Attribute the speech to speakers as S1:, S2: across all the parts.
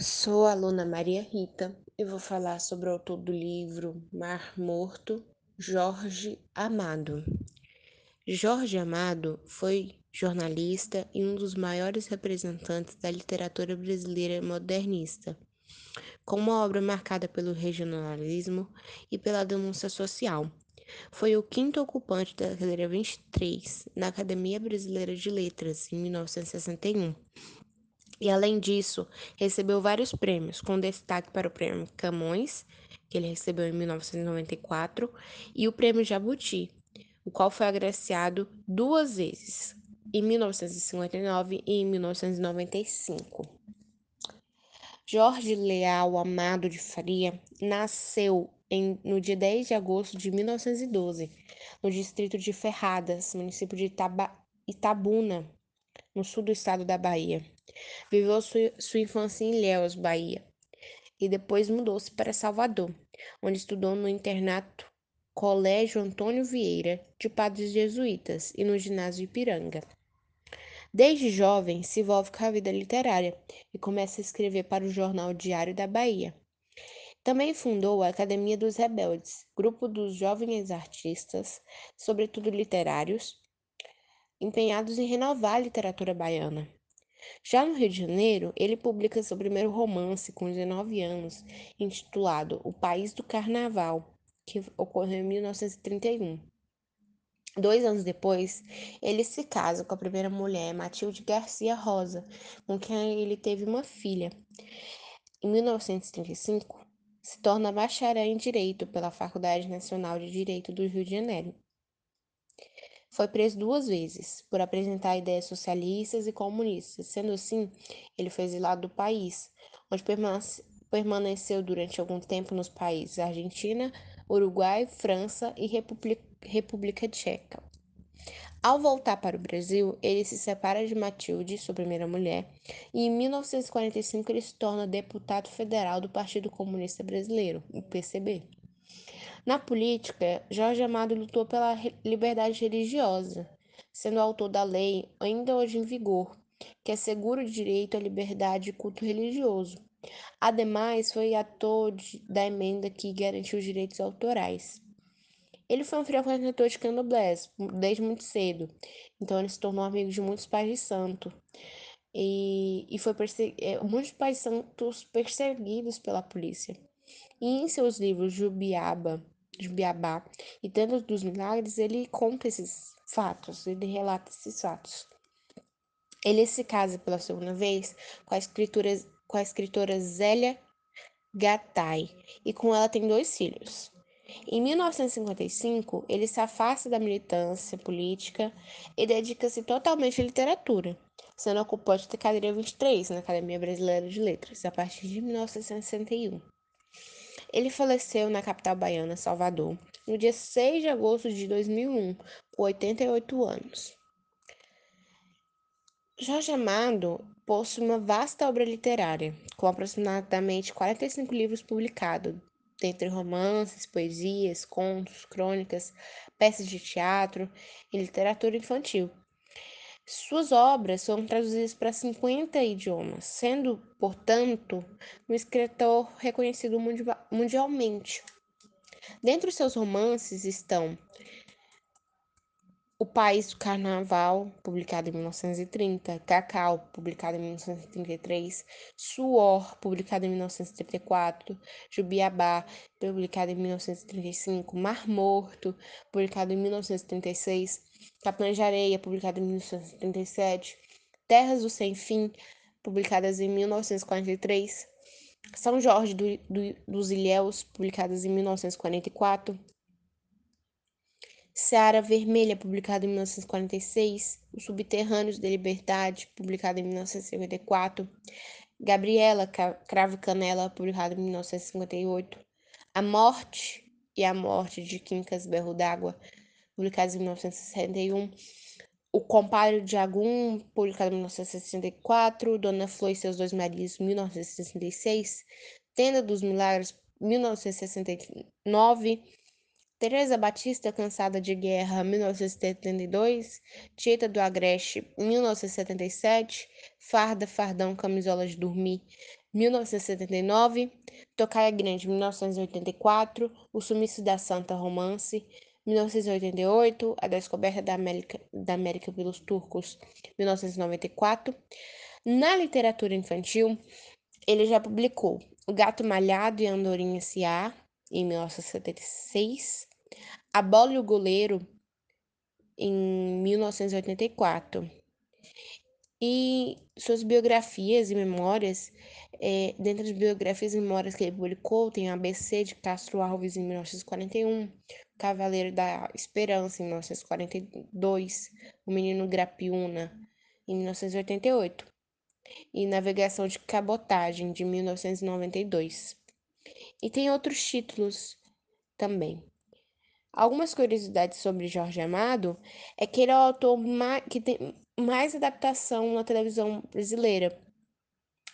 S1: Sou a aluna Maria Rita e vou falar sobre o autor do livro Mar Morto, Jorge Amado. Jorge Amado foi jornalista e um dos maiores representantes da literatura brasileira modernista, com uma obra marcada pelo regionalismo e pela denúncia social. Foi o quinto ocupante da cadeira 23 na Academia Brasileira de Letras, em 1961 e além disso, recebeu vários prêmios, com destaque para o Prêmio Camões, que ele recebeu em 1994, e o Prêmio Jabuti, o qual foi agraciado duas vezes, em 1959 e em 1995. Jorge Leal Amado de Faria nasceu em, no dia 10 de agosto de 1912, no distrito de Ferradas, município de Itaba, Itabuna, no sul do estado da Bahia. Viveu sua, sua infância em Ilhéus, Bahia, e depois mudou-se para Salvador, onde estudou no internato Colégio Antônio Vieira, de padres jesuítas, e no ginásio Ipiranga. Desde jovem, se envolve com a vida literária e começa a escrever para o jornal Diário da Bahia. Também fundou a Academia dos Rebeldes, grupo dos jovens artistas, sobretudo literários, empenhados em renovar a literatura baiana. Já no Rio de Janeiro, ele publica seu primeiro romance com 19 anos, intitulado O País do Carnaval, que ocorreu em 1931. Dois anos depois, ele se casa com a primeira mulher, Matilde Garcia Rosa, com quem ele teve uma filha. Em 1935, se torna bacharel em Direito pela Faculdade Nacional de Direito do Rio de Janeiro. Foi preso duas vezes por apresentar ideias socialistas e comunistas. Sendo assim, ele foi exilado do país, onde permaneceu durante algum tempo nos países Argentina, Uruguai, França e República, Tcheca. Ao voltar para o Brasil, ele se separa de Matilde, sua primeira mulher, e em 1945 ele se torna deputado federal do Partido Comunista Brasileiro, o PCB. Na política, Jorge Amado lutou pela liberdade religiosa, sendo autor da lei, ainda hoje em vigor, que assegura o direito à liberdade e culto religioso. Ademais, foi ator de, da emenda que garantiu os direitos autorais. Ele foi um frequentador de candomblés desde muito cedo, então ele se tornou amigo de muitos pais de santo. E, e foi é, muitos pais santos perseguidos pela polícia. E em seus livros Jubiaba, de Beabá e tantos dos milagres, ele conta esses fatos, ele relata esses fatos. Ele se casa pela segunda vez com a escritora, com a escritora Zélia Gattai e com ela tem dois filhos. Em 1955, ele se afasta da militância política e dedica-se totalmente à literatura, sendo ocupante da cadeira 23 na Academia Brasileira de Letras, a partir de 1961. Ele faleceu na capital baiana, Salvador, no dia 6 de agosto de 2001, com 88 anos. Jorge Amado possui uma vasta obra literária, com aproximadamente 45 livros publicados, dentre romances, poesias, contos, crônicas, peças de teatro e literatura infantil. Suas obras foram traduzidas para 50 idiomas, sendo, portanto, um escritor reconhecido mundialmente. Dentre os seus romances estão O País do Carnaval, publicado em 1930, Cacau, publicado em 1933, Suor, publicado em 1934, Jubiabá, publicado em 1935, Mar Morto, publicado em 1936, Capitães de Areia, publicado em 1937, Terras do Sem Fim, publicadas em 1943, São Jorge do, do, dos Ilhéus, publicadas em 1944, Seara Vermelha, publicado em 1946, Os Subterrâneos da Liberdade, publicado em 1954, Gabriela, Cravo Canela, publicado em 1958, A Morte e a Morte de Quincas Berro d'Água, publicados em 1961. O Compadre de Agum, publicado em 1964. Dona Flor e seus dois maridos, 1966. Tenda dos Milagres, 1969.
S2: Teresa Batista, Cansada de Guerra, 1972, Tieta do Agreste, 1977, Farda, Fardão, Camisola de Dormir, 1979, Tocaia Grande, 1984, O Sumiço da Santa Romance, 1988, A Descoberta da América, da América pelos Turcos, 1994. Na literatura infantil, ele já publicou O Gato Malhado e a Andorinha S.A., em 1976, A Bola e o Goleiro, em 1984. E suas biografias e memórias, é, dentre as biografias e memórias que ele publicou, tem ABC de Castro Alves em 1941, Cavaleiro da Esperança em 1942, O Menino Grapiúna em 1988 e Navegação de Cabotagem de 1992. E tem outros títulos também. Algumas curiosidades sobre Jorge Amado é que ele é o autor que tem mais adaptação na televisão brasileira,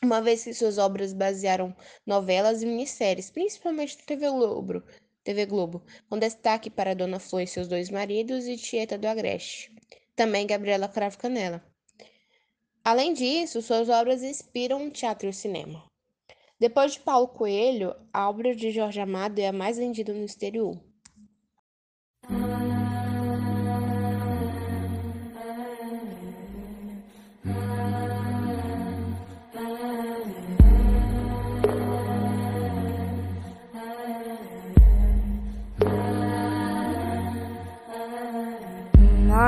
S2: uma vez que suas obras basearam novelas e minisséries, principalmente na TV Globo, TV Globo, com destaque para Dona Flor e seus dois maridos e Tieta do Agreste. Também Gabriela Cravo Canela. Além disso, suas obras inspiram o teatro e o cinema. Depois de Paulo Coelho, a obra de Jorge Amado é a mais vendida no exterior.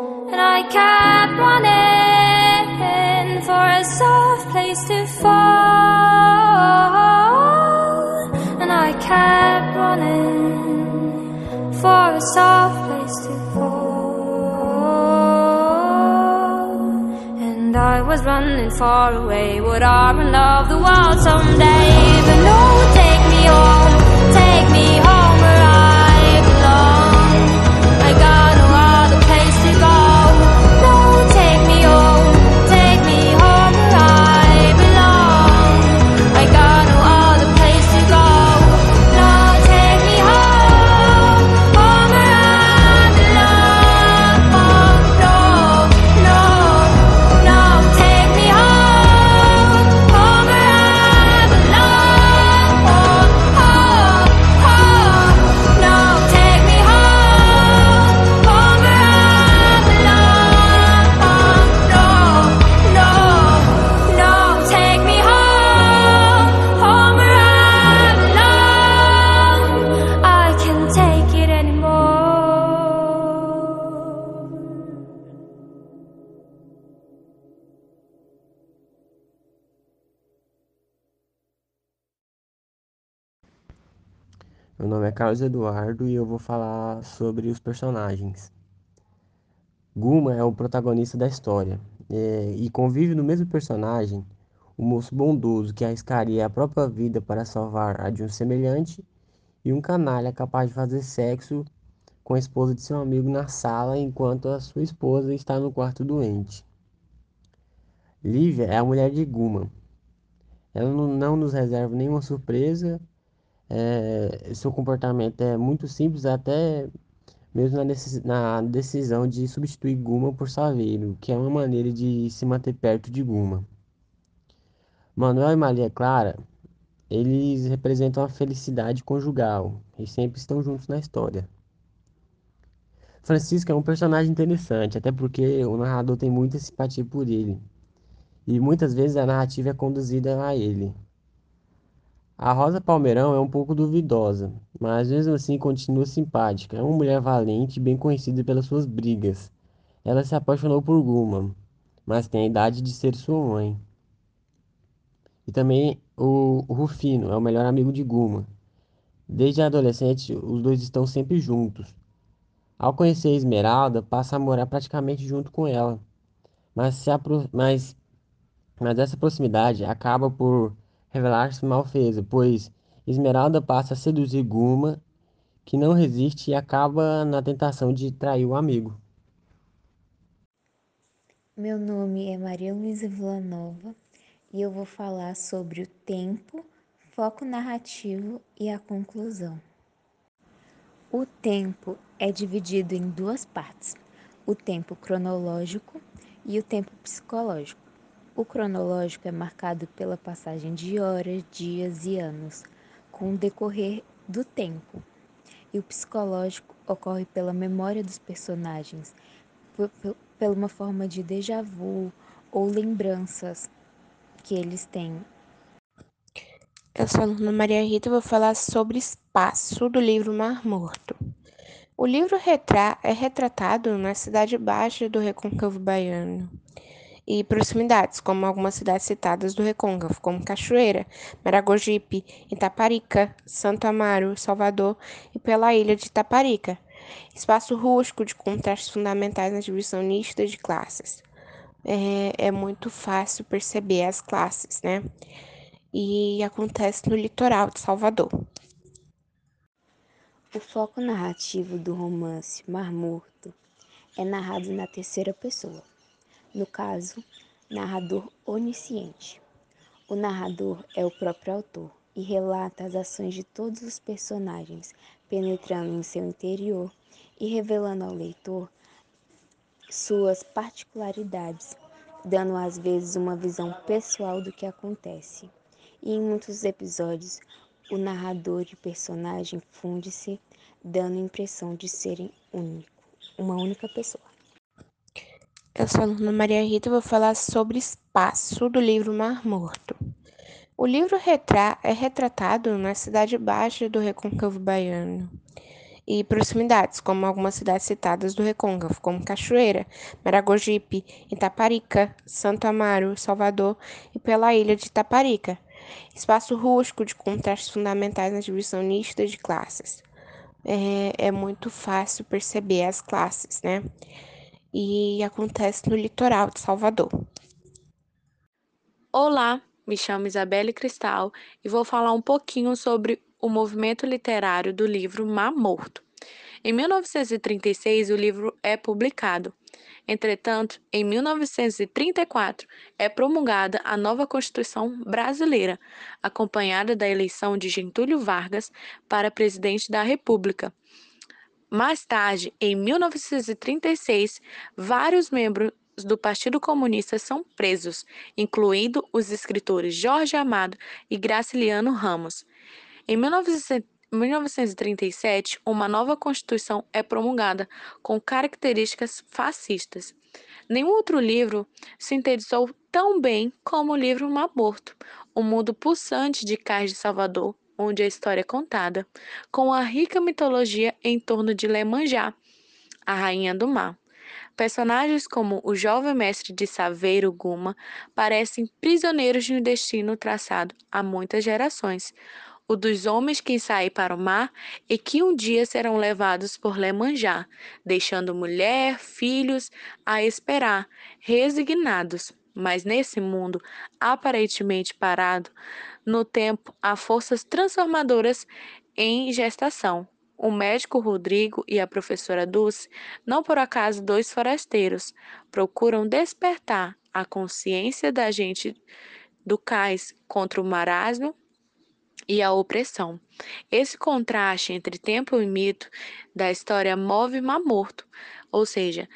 S2: And I kept running for a soft place to fall. And I kept running for a soft place to fall. And I was running far away. Would I run off the world someday? But no, take me home, take me home
S3: Meu nome é Carlos Eduardo e eu vou falar sobre os personagens. Guma é o protagonista da história é, e convive no mesmo personagem o moço bondoso que arriscaria a própria vida para salvar a de um semelhante e um canalha capaz de fazer sexo com a esposa de seu amigo na sala enquanto a sua esposa está no quarto doente. Lívia é a mulher de Guma. Ela não nos reserva nenhuma surpresa é, seu comportamento é muito simples, até mesmo na, na decisão de substituir Guma por Saveiro, que é uma maneira de se manter perto de Guma. Manuel e Maria Clara, eles representam a felicidade conjugal e sempre estão juntos na história. Francisco é um personagem interessante, até porque o narrador tem muita simpatia por ele. E muitas vezes a narrativa é conduzida a ele. A Rosa Palmeirão é um pouco duvidosa, mas mesmo assim continua simpática. É uma mulher valente e bem conhecida pelas suas brigas. Ela se apaixonou por Guma, mas tem a idade de ser sua mãe. E também o, Rufino é o melhor amigo de Guma. Desde a adolescente, os dois estão sempre juntos. Ao conhecer Esmeralda, passa a morar praticamente junto com ela. Mas, se apro mas, mas essa proximidade acaba por revelar-se malfeza, pois Esmeralda passa a seduzir Guma, que não resiste e acaba na tentação de trair o amigo.
S4: Meu nome é Maria Luísa Villanova e eu vou falar sobre o tempo, foco narrativo e a conclusão. O tempo é dividido em duas partes: o tempo cronológico e o tempo psicológico. O cronológico é marcado pela passagem de horas, dias e anos, com o decorrer do tempo. E o psicológico ocorre pela memória dos personagens, por, uma forma de déjà vu ou lembranças que eles têm.
S1: Eu sou a Luna Maria Rita e vou falar sobre espaço do livro Mar Morto. O livro é retratado na cidade baixa do Recôncavo Baiano e proximidades, como algumas cidades citadas do Recôncavo, como Cachoeira, Maragogipe, Itaparica, Santo Amaro, Salvador e pela ilha de Itaparica. Espaço rústico de contrastes fundamentais na divisão nítida de classes. É, é muito fácil perceber as classes, né? E acontece no litoral de Salvador.
S4: O foco narrativo do romance Mar Morto é narrado na terceira pessoa no caso, narrador onisciente. O narrador é o próprio autor e relata as ações de todos os personagens, penetrando em seu interior e revelando ao leitor suas particularidades, dando às vezes uma visão pessoal do que acontece. E em muitos episódios, o narrador e o personagem funde-se, dando a impressão de serem único, uma única pessoa.
S1: Eu sou a Luna Maria Rita e vou falar sobre espaço do livro Mar Morto. O livro é retratado na cidade baixa do Recôncavo Baiano e proximidades, como algumas cidades citadas do Recôncavo, como Cachoeira, Maragogipe, Itaparica, Santo Amaro, Salvador e pela ilha de Itaparica. Espaço rústico de contrastes fundamentais na divisão nítida de classes. É, é muito fácil perceber as classes, né? E acontece no litoral de Salvador.
S5: Olá, me chamo Isabelle Cristal e vou falar um pouquinho sobre o movimento literário do livro Mar Morto. Em 1936, o livro é publicado. Entretanto, em 1934, é promulgada a nova Constituição Brasileira, acompanhada da eleição de Getúlio Vargas para presidente da República. Mais tarde, em 1936, vários membros do Partido Comunista são presos, incluindo os escritores Jorge Amado e Graciliano Ramos. Em 1937, uma nova Constituição é promulgada com características fascistas. Nenhum outro livro sintetizou tão bem como o livro Maborto, o mundo pulsante de Cais de Salvador, onde a história é contada, com a rica mitologia em torno de Lemanjá, a rainha do mar. Personagens como o jovem mestre de Saveiro Guma parecem prisioneiros de um destino traçado há muitas gerações. o dos homens que saem para o mar e que um dia serão levados por Lemanjá, deixando mulher, filhos a esperar, resignados. Mas nesse mundo aparentemente parado, no tempo há forças transformadoras em gestação. O médico Rodrigo e a professora Dulce, não por acaso dois forasteiros, procuram despertar a consciência da gente do cais contra o marasmo e a opressão. Esse contraste entre tempo e mito da história move Mar Morto, ou seja,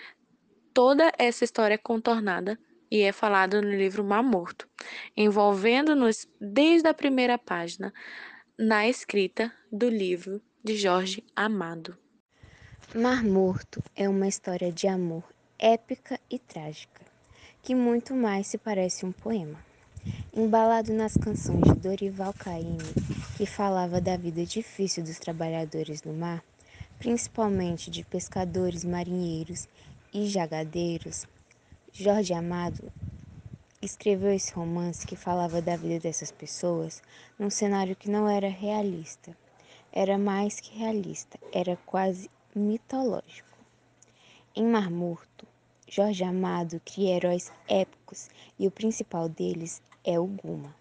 S5: toda essa história é contornada e é falada no livro Mar Morto, envolvendo-nos desde a primeira página na escrita do livro de Jorge Amado.
S4: Mar Morto é uma história de amor épica e trágica, que muito mais se parece um poema. Embalado nas canções de Dorival Caymmi, que falava da vida difícil dos trabalhadores no mar, principalmente de pescadores, marinheiros e jagadeiros, Jorge Amado escreveu esse romance que falava da vida dessas pessoas num cenário que não era realista. Era mais que realista, era quase mitológico. Em Mar Morto, Jorge Amado cria heróis épicos e o principal deles é o Guma.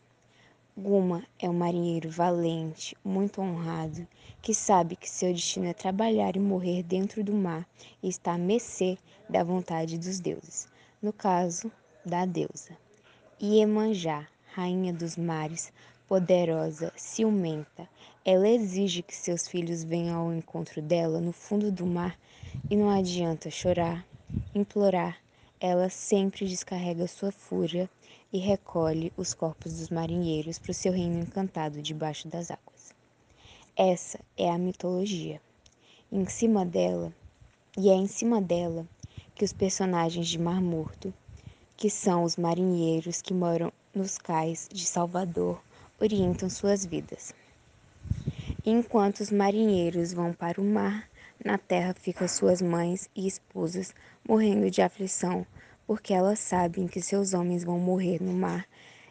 S4: Guma é um marinheiro valente, muito honrado, que sabe que seu destino é trabalhar e morrer dentro do mar e está à mercê da vontade dos deuses, no caso, da deusa. Iemanjá, rainha dos mares, poderosa, ciumenta, ela exige que seus filhos venham ao encontro dela no fundo do mar e não adianta chorar, implorar, ela sempre descarrega sua fúria e recolhe os corpos dos marinheiros para o seu reino encantado debaixo das águas. Essa é a mitologia. Em cima dela, e é em cima dela que os personagens de Mar Morto, que são os marinheiros que moram nos cais de Salvador, orientam suas vidas. Enquanto os marinheiros vão para o mar, na terra ficam suas mães e esposas morrendo de aflição porque elas sabem que seus homens vão morrer no mar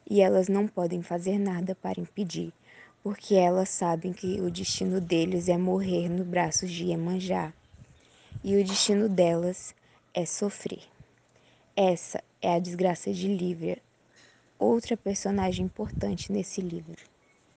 S4: e elas não podem fazer nada para impedir, porque elas sabem que o destino deles é morrer no braço de Iemanjá e o destino delas é sofrer. Essa é a desgraça de Lívia, outra personagem importante nesse livro.